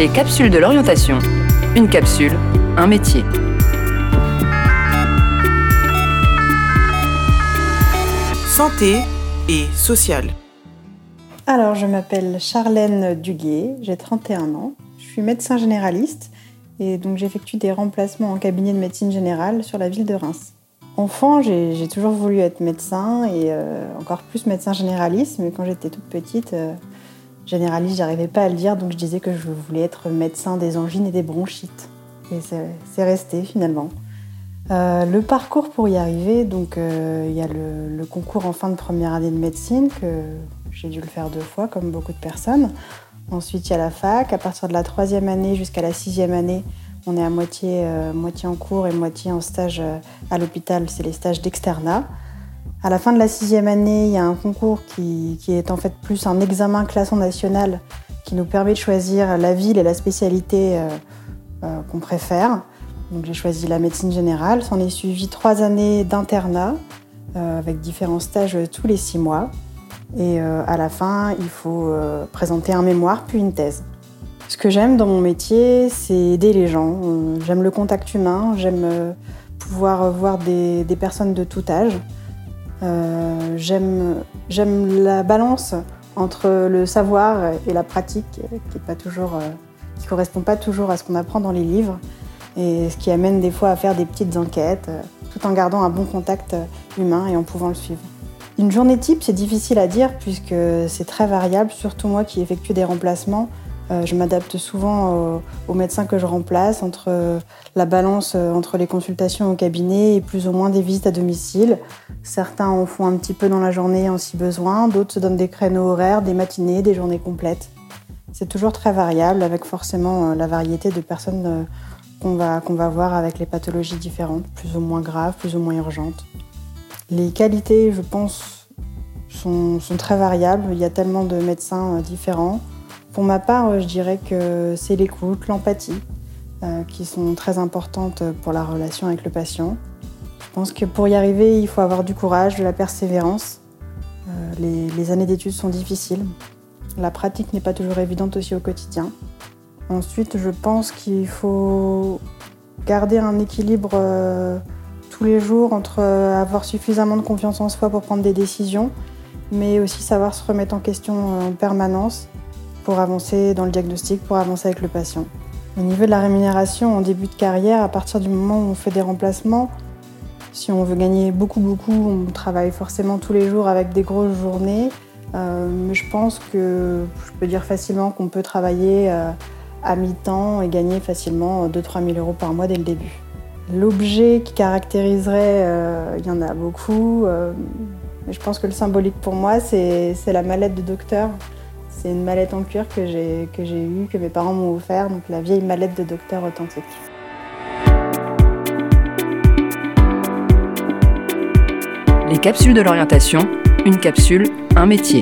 Les capsules de l'orientation. Une capsule, un métier. Santé et social. Alors, je m'appelle Charlène Duguet, j'ai 31 ans. Je suis médecin généraliste et donc j'effectue des remplacements en cabinet de médecine générale sur la ville de Reims. Enfant, j'ai toujours voulu être médecin et euh, encore plus médecin généraliste, mais quand j'étais toute petite, euh, généraliste, j'arrivais pas à le dire, donc je disais que je voulais être médecin des angines et des bronchites. Et c'est resté finalement. Euh, le parcours pour y arriver, donc il y a le, concours en fin de première année de médecine que j'ai dû le faire deux fois, comme beaucoup de personnes. Ensuite, il y a la fac. À partir de la troisième année jusqu'à la sixième année, on est à moitié, euh, moitié en cours et moitié en stage euh, à l'hôpital. C'est les stages d'externat. À la fin de la sixième année, il y a un concours qui, est en fait plus un examen classant national qui nous permet de choisir la ville et la spécialité euh, qu'on préfère. Donc j'ai choisi la médecine générale. S'en est suivi trois années d'internat avec différents stages tous les six mois. Et euh, à la fin, il faut euh, présenter un mémoire puis une thèse. Ce que j'aime dans mon métier, c'est aider les gens. Euh, j'aime le contact humain, j'aime pouvoir voir des, personnes de tout âge. J'aime la balance entre le savoir et la pratique qui ne correspond pas toujours à ce qu'on apprend dans les livres et ce qui amène des fois à faire des petites enquêtes tout en gardant un bon contact humain et en pouvant le suivre. Une journée type, c'est difficile à dire puisque c'est très variable, surtout moi qui effectue des remplacements. Euh, je m'adapte souvent aux, médecins que je remplace, entre euh, la balance euh, entre les consultations au cabinet et plus ou moins des visites à domicile. Certains en font un petit peu dans la journée en si besoin, d'autres se donnent des créneaux horaires, des matinées, des journées complètes. C'est toujours très variable avec forcément la variété de personnes qu'on va, qu'on va voir avec les pathologies différentes, plus ou moins graves, plus ou moins urgentes. Les qualités, je pense, sont, très variables. Il y a tellement de médecins différents. Pour ma part, euh, je dirais que c'est l'écoute, l'empathie, euh, qui sont très importantes pour la relation avec le patient. Je pense que pour y arriver, il faut avoir du courage, de la persévérance. les, années d'études sont difficiles. La pratique n'est pas toujours évidente aussi au quotidien. Ensuite, je pense qu'il faut garder un équilibre tous les jours entre euh, avoir suffisamment de confiance en soi pour prendre des décisions, mais aussi savoir se remettre en question euh, en permanence pour avancer dans le diagnostic, pour avancer avec le patient. Au niveau de la rémunération en début de carrière, à partir du moment où on fait des remplacements, si on veut gagner beaucoup, beaucoup, on travaille forcément tous les jours avec des grosses journées. Euh, mais je pense que je peux dire facilement qu'on peut travailler à mi-temps et gagner facilement 2-3 000 euros par mois dès le début. L'objet qui caractériserait, euh, il y en a beaucoup, euh, mais je pense que le symbolique pour moi, c'est la mallette de docteur. C'est une mallette en cuir que j'ai eue, que mes parents m'ont offert, donc la vieille mallette de docteur authentique. Les capsules de l'orientation, une capsule, un métier.